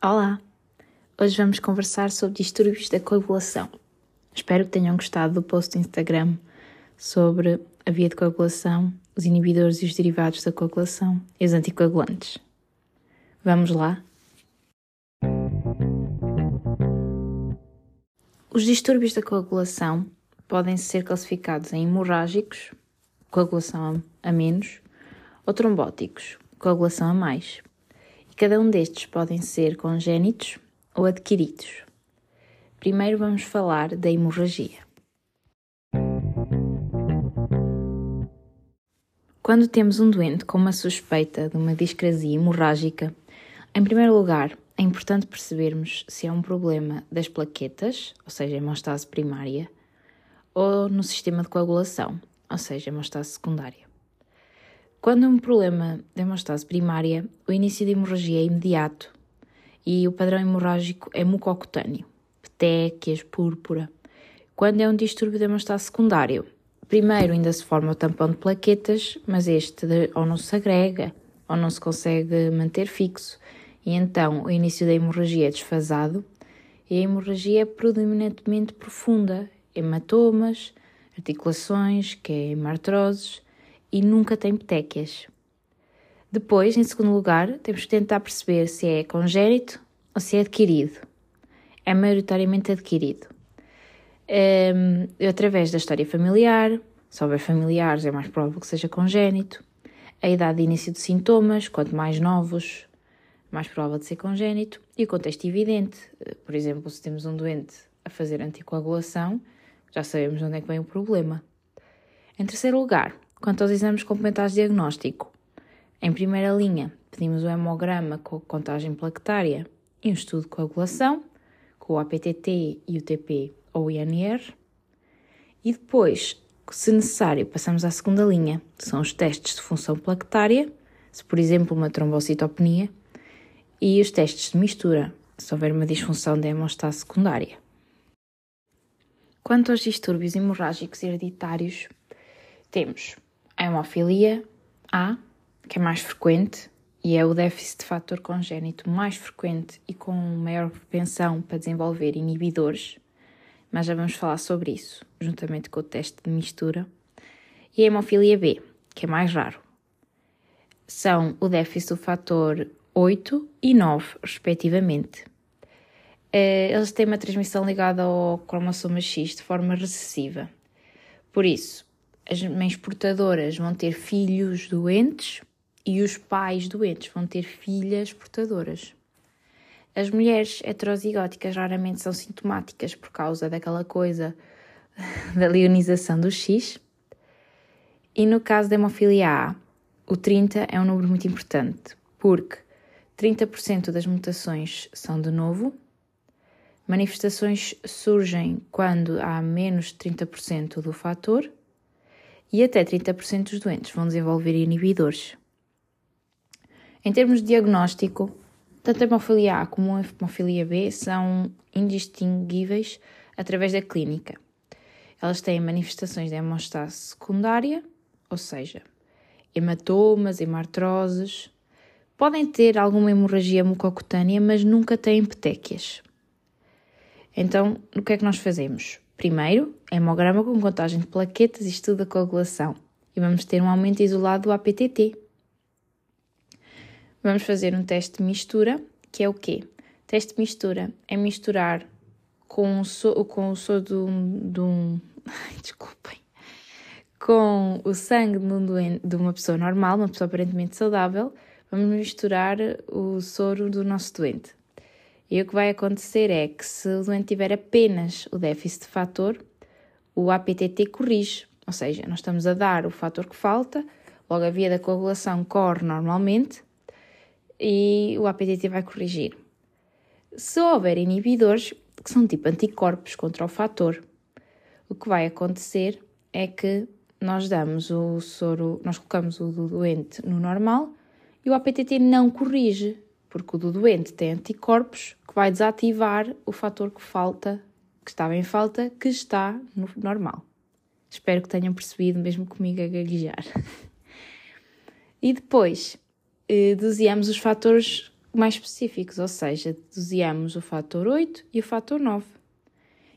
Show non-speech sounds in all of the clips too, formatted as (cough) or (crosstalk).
Olá! Hoje vamos conversar sobre distúrbios da coagulação. Espero que tenham gostado do post do Instagram sobre a via de coagulação, os inibidores e os derivados da coagulação e os anticoagulantes. Vamos lá? Os distúrbios da coagulação podem ser classificados em hemorrágicos, coagulação a menos, ou trombóticos, coagulação a mais. Cada um destes podem ser congénitos ou adquiridos. Primeiro vamos falar da hemorragia. Quando temos um doente com uma suspeita de uma discrasia hemorrágica, em primeiro lugar, é importante percebermos se é um problema das plaquetas, ou seja, hemostase primária, ou no sistema de coagulação, ou seja, hemostase secundária. Quando um problema de hemostase primária, o início da hemorragia é imediato e o padrão hemorrágico é mucocutâneo, petequias, púrpura. Quando é um distúrbio de hemostase secundário, primeiro ainda se forma o tampão de plaquetas, mas este ou não se agrega ou não se consegue manter fixo, e então o início da hemorragia é desfasado e a hemorragia é predominantemente profunda, hematomas, articulações, que é hemartroses, e nunca tem petequias. Depois, em segundo lugar, temos que tentar perceber se é congénito ou se é adquirido. É maioritariamente adquirido. Um, através da história familiar, houver familiares é mais provável que seja congénito. A idade de início de sintomas, quanto mais novos, mais provável de ser congénito. E o contexto evidente, por exemplo, se temos um doente a fazer anticoagulação, já sabemos onde é que vem o problema. Em terceiro lugar, quanto aos exames complementares de diagnóstico, em primeira linha, pedimos o hemograma com contagem plaquetária e um estudo de coagulação, com o APTT e o TP ou INR. E depois, se necessário, passamos à segunda linha, que são os testes de função plaquetária, se por exemplo uma trombocitopenia, e os testes de mistura, se houver uma disfunção da hemostase secundária. Quanto aos distúrbios hemorrágicos hereditários, temos a hemofilia A, que é mais frequente e é o déficit de fator congénito mais frequente e com maior propensão para desenvolver inibidores, mas já vamos falar sobre isso, juntamente com o teste de mistura. E a hemofilia B, que é mais raro. São o déficit do fator 8 e 9, respectivamente. Eh, eles têm uma transmissão ligada ao cromossoma X de forma recessiva. Por isso, as mães portadoras vão ter filhos doentes e os pais doentes vão ter filhas portadoras. As mulheres heterozigóticas raramente são sintomáticas por causa daquela coisa (laughs) da leonização do X. E no caso da hemofilia A, o 30 é um número muito importante, porque 30% das mutações são de novo Manifestações surgem quando há menos de 30% do fator e até 30% dos doentes vão desenvolver inibidores. Em termos de diagnóstico, tanto a hemofilia A como a hemofilia B são indistinguíveis através da clínica. Elas têm manifestações de hemostase secundária, ou seja, hematomas, hemartroses, podem ter alguma hemorragia mucocutânea, mas nunca têm petequias. Então, o que é que nós fazemos? Primeiro, hemograma com contagem de plaquetas e estudo da coagulação. E vamos ter um aumento isolado do APTT. Vamos fazer um teste de mistura, que é o quê? Teste de mistura é misturar com o, com o soro um, de um (laughs) desculpem, com o sangue de, um doente, de uma pessoa normal, uma pessoa aparentemente saudável, vamos misturar o soro do nosso doente. E o que vai acontecer é que se o doente tiver apenas o déficit de fator, o APTT corrige, ou seja, nós estamos a dar o fator que falta, logo a via da coagulação corre normalmente e o APTT vai corrigir. Se houver inibidores, que são tipo anticorpos contra o fator, o que vai acontecer é que nós damos o soro, nós colocamos o do doente no normal e o APTT não corrige, porque o do doente tem anticorpos que vai desativar o fator que falta, que estava em falta, que está no normal. Espero que tenham percebido, mesmo comigo a gaguejar. (laughs) e depois, eh, doseamos os fatores mais específicos, ou seja, doseamos o fator 8 e o fator 9.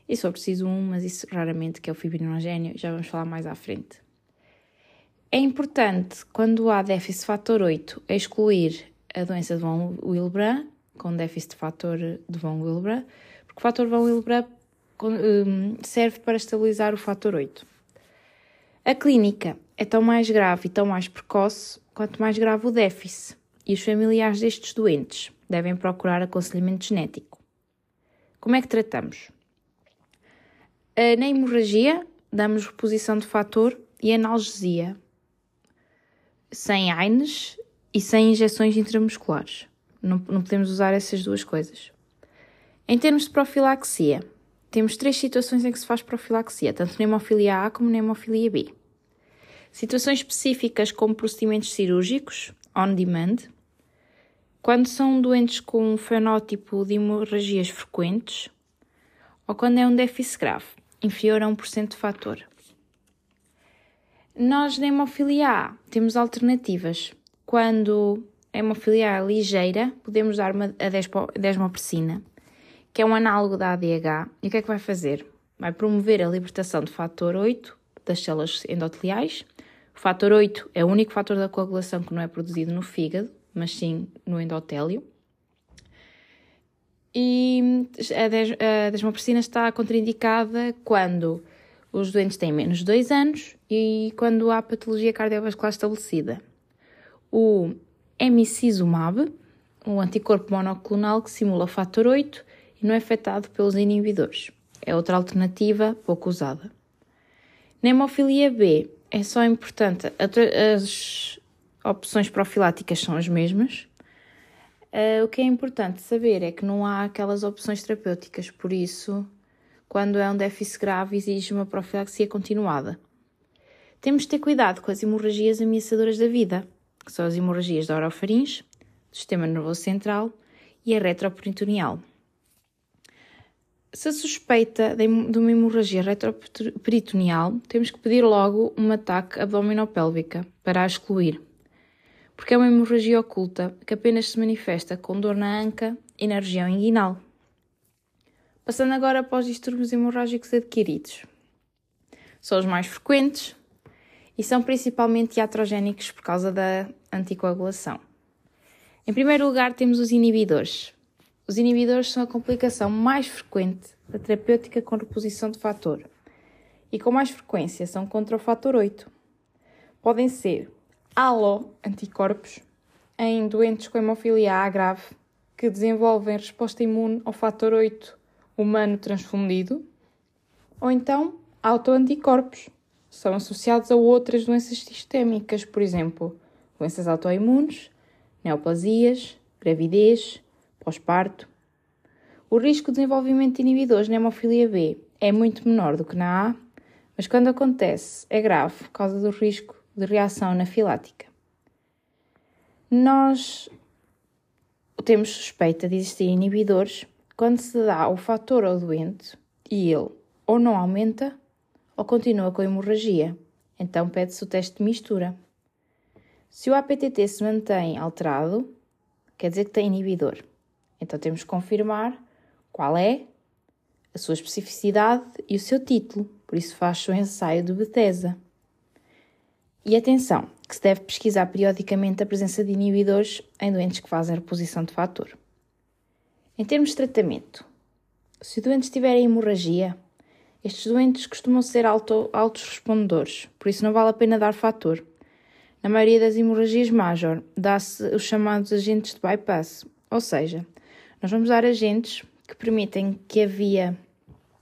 E só preciso um, mas isso raramente, que é o fibrinogénio, já vamos falar mais à frente. É importante, quando há déficit fator 8, excluir a doença de von Willebrand, com déficit de fator de von Willebrand, porque o fator von Willebrand hum, serve para estabilizar o fator 8. A clínica é tão mais grave e tão mais precoce quanto mais grave o déficit, e os familiares destes doentes devem procurar aconselhamento genético. Como é que tratamos? Na hemorragia, damos reposição de fator e analgesia, sem AINES e sem injeções intramusculares. Não, não podemos usar essas duas coisas. Em termos de profilaxia, temos três situações em que se faz profilaxia, tanto na hemofilia A como na hemofilia B. Situações específicas como procedimentos cirúrgicos, on demand, quando são doentes com um fenótipo de hemorragias frequentes, ou quando é um déficit grave, inferior a 1% de fator. Nós na hemofilia A temos alternativas. Quando a hemofilia A é ligeira, podemos dar uma, a desmopressina, que é um análogo da ADH. E o que é que vai fazer? Vai promover a libertação de fator 8 das células endoteliais. O fator 8 é o único fator da coagulação que não é produzido no fígado, mas sim no endotélio. E a desmopressina está contraindicada quando os doentes têm menos de 2 anos e quando há patologia cardiovascular estabelecida. O emicizumab, um anticorpo monoclonal que simula fator 8 e não é afetado pelos inibidores. É outra alternativa pouco usada. Na hemofilia B, é só importante, as opções profiláticas são as mesmas. Uh, o que é importante saber é que não há aquelas opções terapêuticas, por isso quando é um déficit grave, exige uma profilaxia continuada. Temos de ter cuidado com as hemorragias ameaçadoras da vida, que são as hemorragias da orofaringe, do sistema nervoso central e a retroperitoneal. Se a suspeita de uma hemorragia retroperitoneal, temos que pedir logo um ataque abdominopélvica para a excluir, porque é uma hemorragia oculta que apenas se manifesta com dor na anca e na região inguinal. Passando agora para os distúrbios hemorrágicos adquiridos. São os mais frequentes e são principalmente iatrogénicos por causa da anticoagulação. Em primeiro lugar, temos os inibidores. Os inibidores são a complicação mais frequente da terapêutica com reposição de fator e com mais frequência são contra o fator 8. Podem ser alo-anticorpos em doentes com hemofilia A grave que desenvolvem resposta imune ao fator 8 humano transfundido, ou então autoanticorpos. São associados a outras doenças sistémicas, por exemplo, doenças autoimunes, neoplasias, gravidez, pós-parto. O risco de desenvolvimento de inibidores na hemofilia B é muito menor do que na A, mas quando acontece é grave por causa do risco de reação anafilática. Nós temos suspeita de existir inibidores quando se dá o fator ao doente e ele ou não aumenta ou continua com hemorragia, então pede-se o teste de mistura. Se o APTT se mantém alterado, quer dizer que tem inibidor. Então temos que confirmar qual é a sua especificidade e o seu título, por isso faz o ensaio de Bethesda. E atenção, que se deve pesquisar periodicamente a presença de inibidores em doentes que fazem reposição de fator. Em termos de tratamento, se o doente tiver hemorragia, estes doentes costumam ser alto, altos respondedores, por isso não vale a pena dar fator. Na maioria das hemorragias major, dá-se os chamados agentes de bypass, ou seja, nós vamos dar agentes que permitem que a via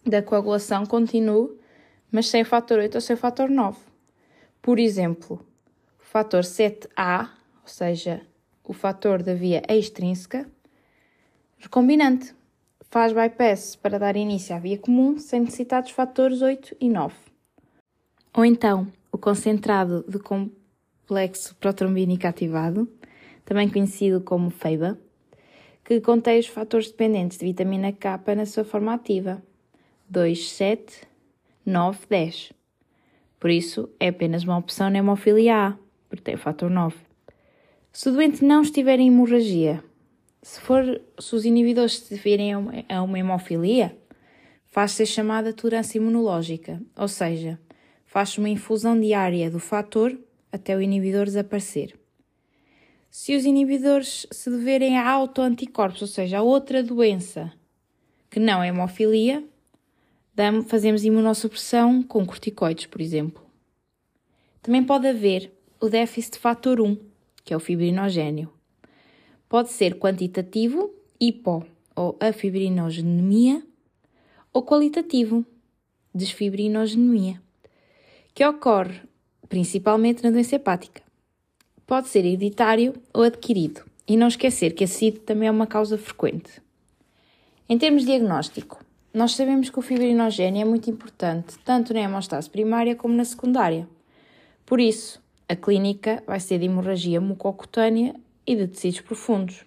da coagulação continue, mas sem fator 8 ou sem fator 9. Por exemplo, o fator 7A, ou seja, o fator da via extrínseca, Recombinante. Faz bypass para dar início à via comum sem necessitar dos fatores 8 e 9. Ou então, o concentrado de complexo protrombínico ativado, também conhecido como FEIBA, que contém os fatores dependentes de vitamina K na sua forma ativa, 2, 7, 9, 10. Por isso, é apenas uma opção na hemofilia A, porque tem o fator 9. Se o doente não estiver em hemorragia, Se, for, se os inibidores se deverem a uma hemofilia, faz-se a chamada tolerância imunológica, ou seja, faz-se uma infusão diária do fator até o inibidor desaparecer. Se os inibidores se deverem a autoanticorpos, ou seja, a outra doença que não é hemofilia, fazemos imunossupressão com corticoides, por exemplo. Também pode haver o déficit de fator 1, que é o fibrinogênio. Pode ser quantitativo, hipo ou afibrinogenemia, ou qualitativo, desfibrinogenemia, que ocorre principalmente na doença hepática. Pode ser hereditário ou adquirido, e não esquecer que a CID também é uma causa frequente. Em termos de diagnóstico, nós sabemos que o fibrinogênio é muito importante, tanto na hemostase primária como na secundária. Por isso, a clínica vai ser de hemorragia mucocutânea e de tecidos profundos.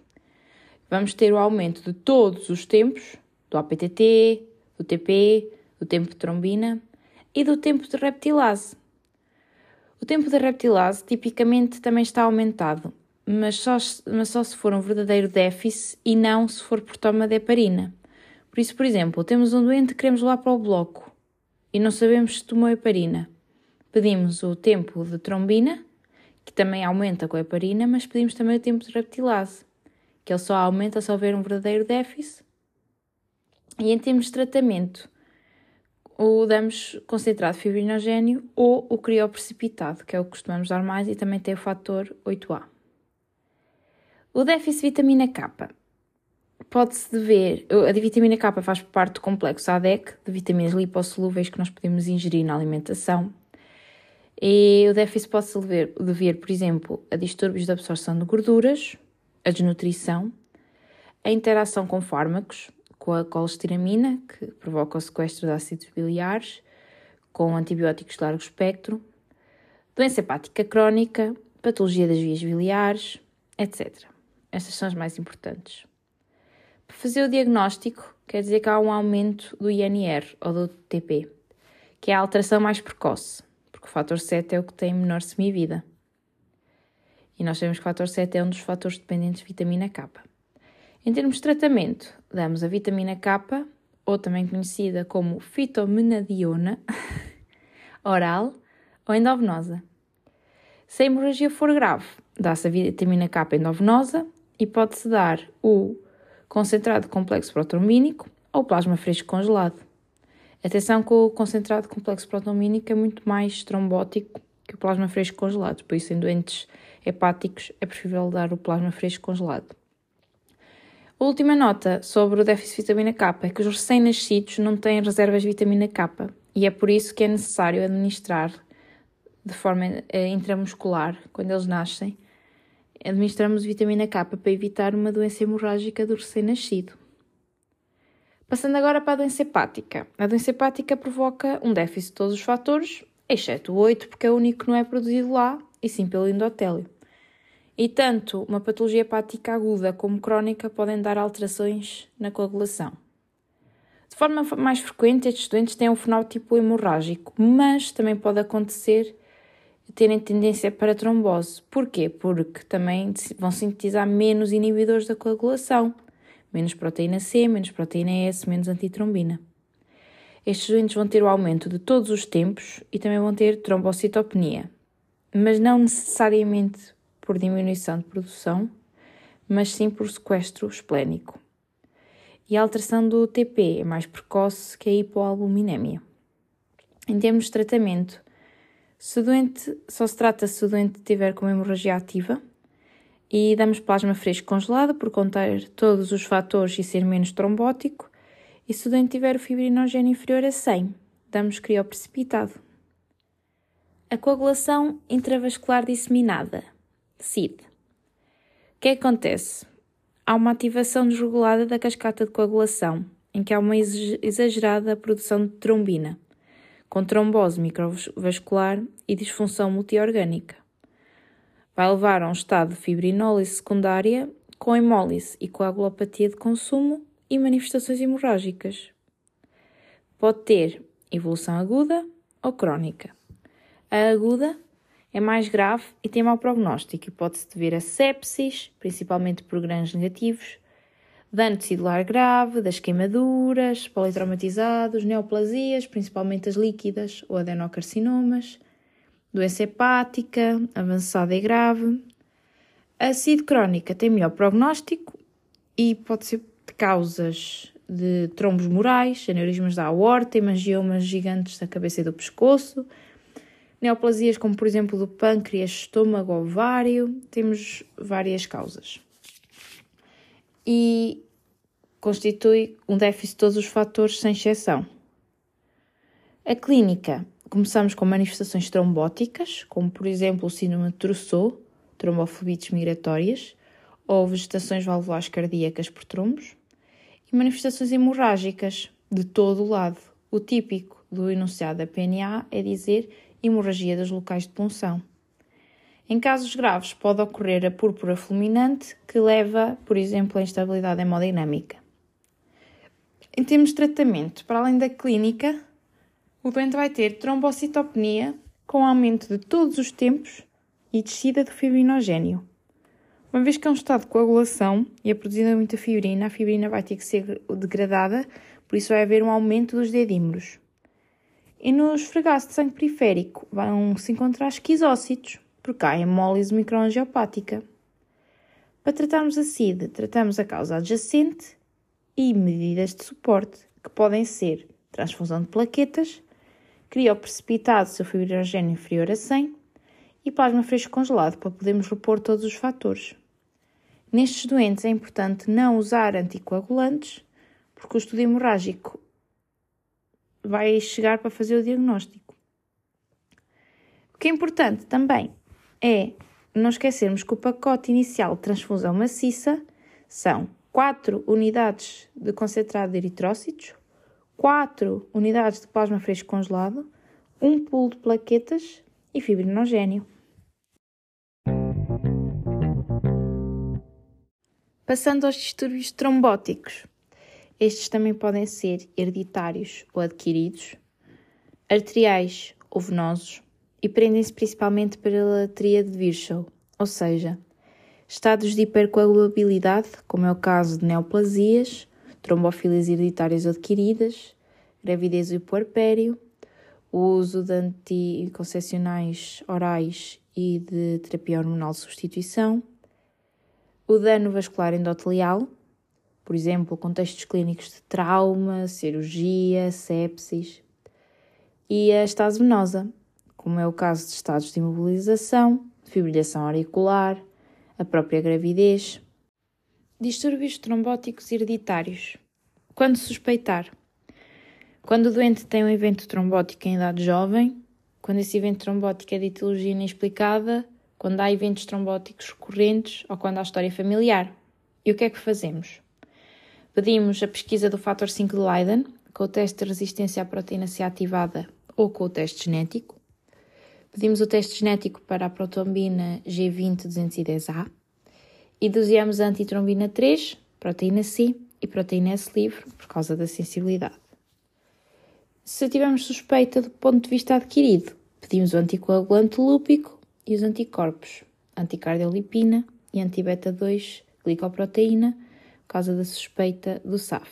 Vamos ter o aumento de todos os tempos, do APTT, do TP, do tempo de trombina e do tempo de reptilase. O tempo de reptilase tipicamente também está aumentado, mas só, mas só se for um verdadeiro déficit e não se for por toma de heparina. Por isso, por exemplo, temos um doente que queremos levar para o bloco e não sabemos se tomou heparina. Pedimos o tempo de trombina, que também aumenta com a heparina, mas pedimos também o tempo de reptilase, que ele só aumenta se houver um verdadeiro déficit. E em termos de tratamento, ou damos concentrado fibrinogênio ou o crioprecipitado, que é o que costumamos dar mais e também tem o fator 8A. O déficit de vitamina K pode-se dever. A vitamina K faz parte do complexo ADEC, de vitaminas lipossolúveis que nós podemos ingerir na alimentação. E o déficit pode-se dever, por exemplo, a distúrbios de absorção de gorduras, a desnutrição, a interação com fármacos, com a colesteramina, que provoca o sequestro de ácidos biliares, com antibióticos de largo espectro, doença hepática crónica, patologia das vias biliares, etc. Estas são as mais importantes. Para fazer o diagnóstico, quer dizer que há um aumento do INR ou do TP, que é a alteração mais precoce, porque o fator 7 é o que tem menor semivida. E nós sabemos que o fator 7 é um dos fatores dependentes de vitamina K. Em termos de tratamento, damos a vitamina K, ou também conhecida como fitomenadiona, (laughs) oral ou endovenosa. Se a hemorragia for grave, dá-se a vitamina K endovenosa e pode-se dar o concentrado complexo protrombínico ou plasma fresco congelado. Atenção que o concentrado complexo protrombínico é muito mais trombótico que o plasma fresco congelado, por isso em doentes hepáticos é preferível dar o plasma fresco congelado. A última nota sobre o déficit de vitamina K é que os recém-nascidos não têm reservas de vitamina K e é por isso que é necessário administrar de forma eh, intramuscular quando eles nascem administramos vitamina K para evitar uma doença hemorrágica do recém-nascido. Passando agora para a doença hepática. A doença hepática provoca um déficit de todos os fatores, exceto o 8, porque é o único que não é produzido lá, e sim pelo endotélio. E tanto uma patologia hepática aguda como crónica podem dar alterações na coagulação. De forma mais frequente, estes doentes têm um fenótipo hemorrágico, mas também pode acontecer terem tendência para trombose. Porquê? Porque também vão sintetizar menos inibidores da coagulação, menos proteína C, menos proteína S, menos antitrombina. Estes doentes vão ter o aumento de todos os tempos e também vão ter trombocitopenia, mas não necessariamente por diminuição de produção, mas sim por sequestro esplénico. E a alteração do TP é mais precoce que a hipoalbuminémia. Em termos de tratamento, se doente, só se trata se o doente tiver com hemorragia ativa e damos plasma fresco congelado por conter todos os fatores e ser menos trombótico. E se o doente tiver o fibrinogênio inferior a 100, damos crioprecipitado. A coagulação intravascular disseminada, CID. O é que acontece? Há uma ativação desregulada da cascata de coagulação, em que há uma exagerada produção de trombina com trombose microvascular e disfunção multiorgânica. Vai levar a um estado de fibrinólise secundária com hemólise e coagulopatia de consumo e manifestações hemorrágicas. Pode ter evolução aguda ou crónica. A aguda é mais grave e tem mau prognóstico e pode-se dever a sepsis, principalmente por grãos negativos, dano tecidular grave, das queimaduras, politraumatizados, neoplasias, principalmente as líquidas ou adenocarcinomas, doença hepática, avançada e grave. A CID crónica tem melhor prognóstico e pode ser de causas de trombos morais, aneurismas da aorta, hemangiomas gigantes da cabeça e do pescoço, neoplasias como por exemplo do pâncreas, estômago, ovário, temos várias causas. E constitui um déficit de todos os fatores sem exceção. A clínica, começamos com manifestações trombóticas, como por exemplo o síndrome de Trousseau, tromboflebites migratórias, ou vegetações valvulares cardíacas por trombos, e manifestações hemorrágicas de todo o lado. O típico do enunciado da PNA é dizer hemorragia dos locais de punção. Em casos graves, pode ocorrer a púrpura fulminante, que leva, por exemplo, à instabilidade hemodinâmica. Em termos de tratamento, para além da clínica, o doente vai ter trombocitopenia com aumento de todos os tempos e descida do fibrinogênio. Uma vez que é um estado de coagulação e é produzida muita fibrina, a fibrina vai ter que ser degradada, por isso vai haver um aumento dos dedímeros. E no esfregaço de sangue periférico vão se encontrar esquizócitos, porque há hemólise microangiopática. Para tratarmos a SID, tratamos a causa adjacente e medidas de suporte, que podem ser transfusão de plaquetas, crioprecipitado se o fibrinogênio inferior a 100 e plasma fresco congelado, para podermos repor todos os fatores. Nestes doentes é importante não usar anticoagulantes, porque o estudo hemorrágico vai chegar para fazer o diagnóstico. O que é importante também é não esquecermos que o pacote inicial de transfusão maciça são 4 unidades de concentrado de eritrócitos, 4 unidades de plasma fresco congelado, um pool de plaquetas e fibrinogênio. Passando aos distúrbios trombóticos. Estes também podem ser hereditários ou adquiridos, arteriais ou venosos e prendem-se principalmente pela tríade de Virchow, ou seja, estados de hipercoagulabilidade, como é o caso de neoplasias, trombofilias hereditárias adquiridas, gravidez e puerpério, o uso de anticoncepcionais orais e de terapia hormonal de substituição, o dano vascular endotelial, por exemplo, contextos clínicos de trauma, cirurgia, sepsis, e a estase venosa, como é o caso de estados de imobilização, fibrilação auricular, a própria gravidez. Distúrbios trombóticos hereditários. Quando suspeitar? Quando o doente tem um evento trombótico em idade jovem, quando esse evento trombótico é de etiologia inexplicada, quando há eventos trombóticos recorrentes ou quando há história familiar. E o que é que fazemos? Pedimos a pesquisa do fator 5 de Leiden, com o teste de resistência à proteína C ativada ou com o teste genético. Pedimos o teste genético para a protombina G20-210A e doseamos a antitrombina 3, proteína C e proteína S livre por causa da sensibilidade. Se tivermos suspeita do ponto de vista adquirido, pedimos o anticoagulante lúpico e os anticorpos, anticardiolipina e antibeta-2 glicoproteína, por causa da suspeita do SAF.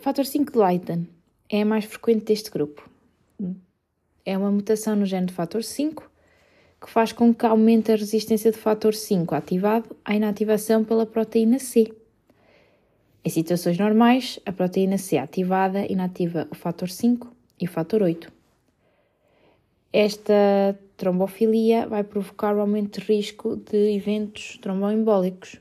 Fator 5 de Leiden é a mais frequente deste grupo. É uma mutação no gene do fator 5 que faz com que aumente a resistência do fator 5 ativado à inativação pela proteína C. Em situações normais, a proteína C ativada inativa o fator 5 e o fator 8. Esta trombofilia vai provocar o aumento de risco de eventos tromboembólicos.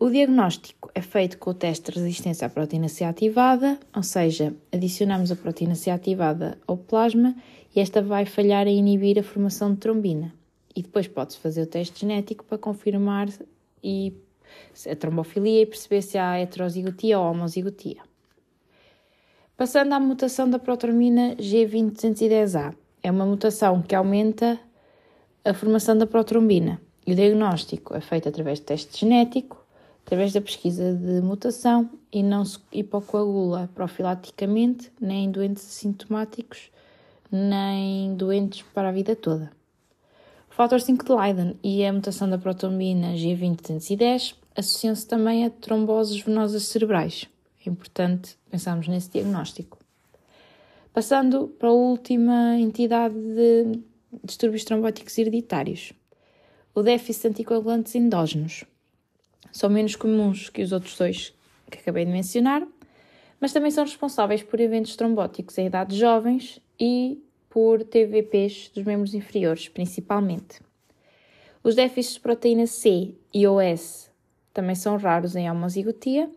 O diagnóstico é feito com o teste de resistência à proteína C ativada, ou seja, adicionamos a proteína C ativada ao plasma e esta vai falhar a inibir a formação de trombina. E depois pode-se fazer o teste genético para confirmar e a trombofilia e perceber se há heterozigotia ou homozigotia. Passando à mutação da protrombina G20-210A. É uma mutação que aumenta a formação da protrombina. E o diagnóstico é feito através de teste genético através da pesquisa de mutação e não se hipocoagula profilaticamente nem em doentes assintomáticos, nem doentes para a vida toda. O fator 5 de Leiden e a mutação da protombina G20-210 associam-se também a tromboses venosas cerebrais. É importante pensarmos nesse diagnóstico. Passando para a última entidade de distúrbios trombóticos hereditários, o déficit de anticoagulantes endógenos. São menos comuns que os outros dois que acabei de mencionar, mas também são responsáveis por eventos trombóticos em idades jovens e por TVPs dos membros inferiores, principalmente. Os déficits de proteína C e OS também são raros em homozigotia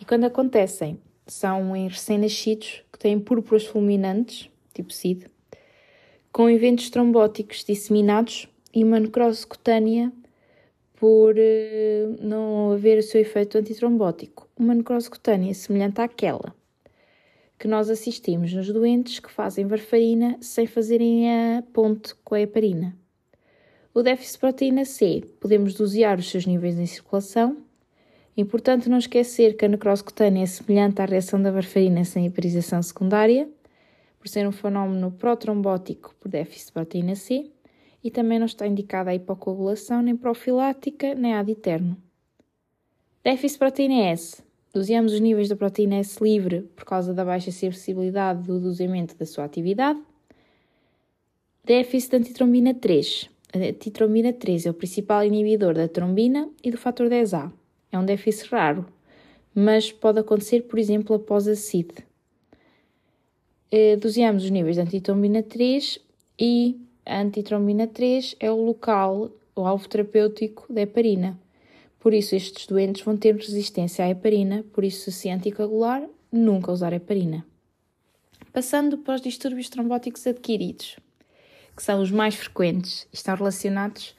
e, quando acontecem, são em recém-nascidos que têm púrpuras fulminantes, tipo SID, com eventos trombóticos disseminados e uma necrose cutânea por uh, não haver o seu efeito antitrombótico. Uma necrose cutânea semelhante àquela que nós assistimos nos doentes que fazem varfarina sem fazerem a ponte com a heparina. O déficit de proteína C, podemos dosear os seus níveis em circulação Importante não esquecer que a necrose cutânea é semelhante à reação da varfarina sem hiperização secundária, por ser um fenómeno protrombótico por déficit de proteína C, e também não está indicada a hipocoagulação nem profilática nem ad eterno. Déficit de proteína S. Doseamos os níveis da proteína S livre por causa da baixa sensibilidade do doseamento da sua atividade. Déficit de antitrombina 3. A antitrombina 3 é o principal inibidor da trombina e do fator 10A. É um déficit raro, mas pode acontecer, por exemplo, após a CID. Eh, doseamos os níveis de antitrombina 3 e a antitrombina 3 é o local, o alvo terapêutico da heparina. Por isso, estes doentes vão ter resistência à heparina, por isso, se anticoagular, nunca usar heparina. Passando para os distúrbios trombóticos adquiridos, que são os mais frequentes e estão relacionados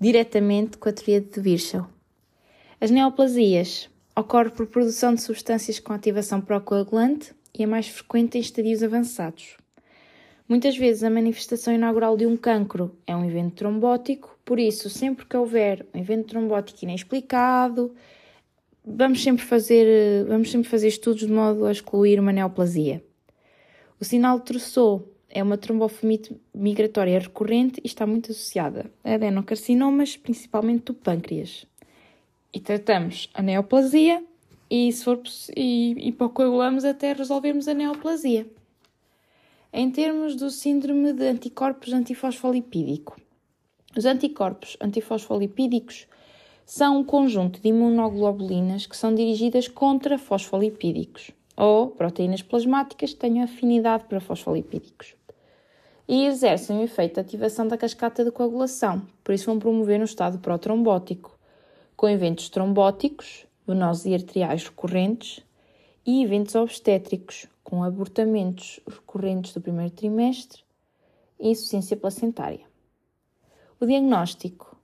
diretamente com a teoria de Virchow. As neoplasias ocorrem por produção de substâncias com ativação procoagulante e é mais frequente em estadios avançados. Muitas vezes a manifestação inaugural de um cancro é um evento trombótico, por isso, sempre que houver um evento trombótico inexplicado, vamos sempre fazer, vamos sempre fazer estudos de modo a excluir uma neoplasia. O sinal de Trousseau é uma trombofomite migratória recorrente e está muito associada a adenocarcinomas, principalmente do pâncreas e tratamos a neoplasia e, se for, e, e coagulamos até resolvermos a neoplasia. Em termos do síndrome de anticorpos antifosfolipídico, os anticorpos antifosfolipídicos são um conjunto de imunoglobulinas que são dirigidas contra fosfolipídicos ou proteínas plasmáticas que tenham afinidade para fosfolipídicos e exercem o efeito de ativação da cascata de coagulação, por isso vão promover um estado protrombótico com eventos trombóticos, venosos e arteriais recorrentes e eventos obstétricos, com abortamentos recorrentes do primeiro trimestre e insuficiência placentária. O diagnóstico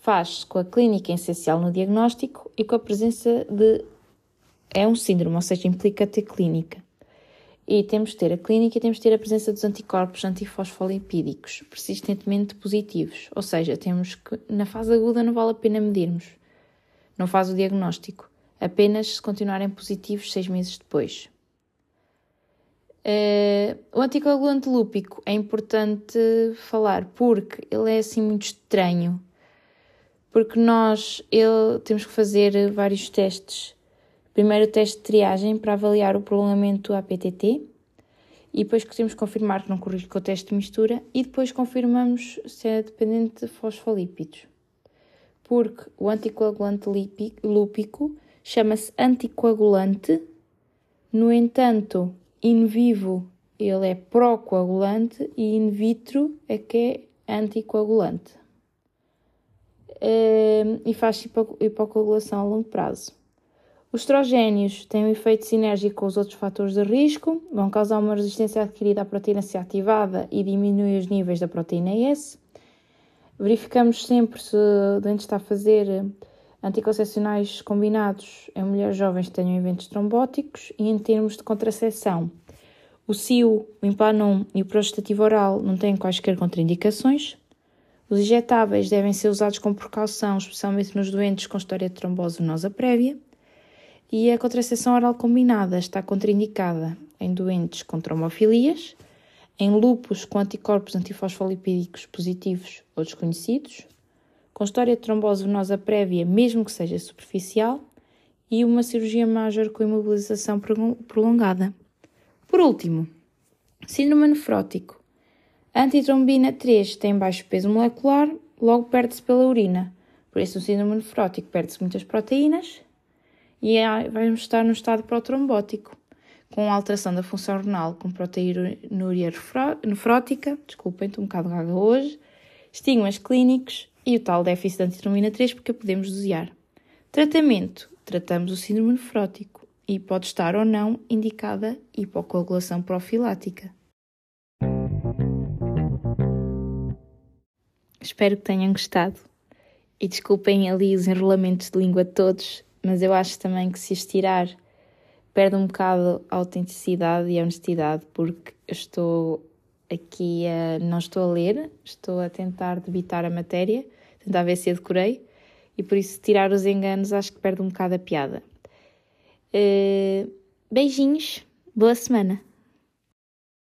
faz-se com a clínica essencial no diagnóstico e com a presença de. É um síndrome, ou seja, implica ter clínica. E temos de ter a clínica e temos de ter a presença dos anticorpos antifosfolipídicos persistentemente positivos. Ou seja, temos que, na fase aguda, não vale a pena medirmos não faz o diagnóstico, apenas se continuarem positivos seis meses depois. Uh, o anticoagulante lúpico é importante falar porque ele é assim muito estranho. Porque nós ele, temos que fazer vários testes. Primeiro o teste de triagem para avaliar o prolongamento APTT e depois que temos confirmar que não corrige com o teste de mistura e depois confirmamos se é dependente de fosfolípidos porque o anticoagulante lúpico chama-se anticoagulante, no entanto, in vivo ele é procoagulante e in vitro é que é anticoagulante. Ehm, e faz hipocoagulação a longo prazo. Os estrogénios têm um efeito sinérgico com os outros fatores de risco, vão causar uma resistência adquirida à proteína C ativada e diminuem os níveis da proteína S. Verificamos sempre se o doente está a fazer anticoncepcionais combinados em mulheres jovens que tenham eventos trombóticos e em termos de contracepção. O CIO, o Implanon e o prostativo oral não têm quaisquer contraindicações. Os injetáveis devem ser usados com precaução, especialmente nos doentes com história de trombose venosa prévia. E a contracepção oral combinada está contraindicada em doentes com trombofilias, em lupus com anticorpos antifosfolipídicos positivos ou desconhecidos, com história de trombose venosa prévia, mesmo que seja superficial, e uma cirurgia major com imobilização prolongada. Por último, síndrome nefrótico. A antitrombina 3 tem baixo peso molecular, logo perde-se pela urina. Por isso, no síndrome nefrótico perde-se muitas proteínas e vamos estar no estado protrombótico com alteração da função renal, com proteinúria nefrótica, desculpem, estou um bocado gaga hoje, estigmas clínicos e o tal déficit de antitrombina 3, porque a podemos dosear. Tratamento: tratamos o síndrome nefrótico e pode estar ou não indicada hipocoagulação profilática. Espero que tenham gostado e desculpem ali os enrolamentos de língua todos, mas eu acho também que se estirar perde um bocado a autenticidade e a honestidade, porque estou aqui a, não estou a ler, estou a tentar debitar a matéria, tentar ver se a decorei, e por isso tirar os enganos acho que perde um bocado a piada. Uh, beijinhos, boa semana!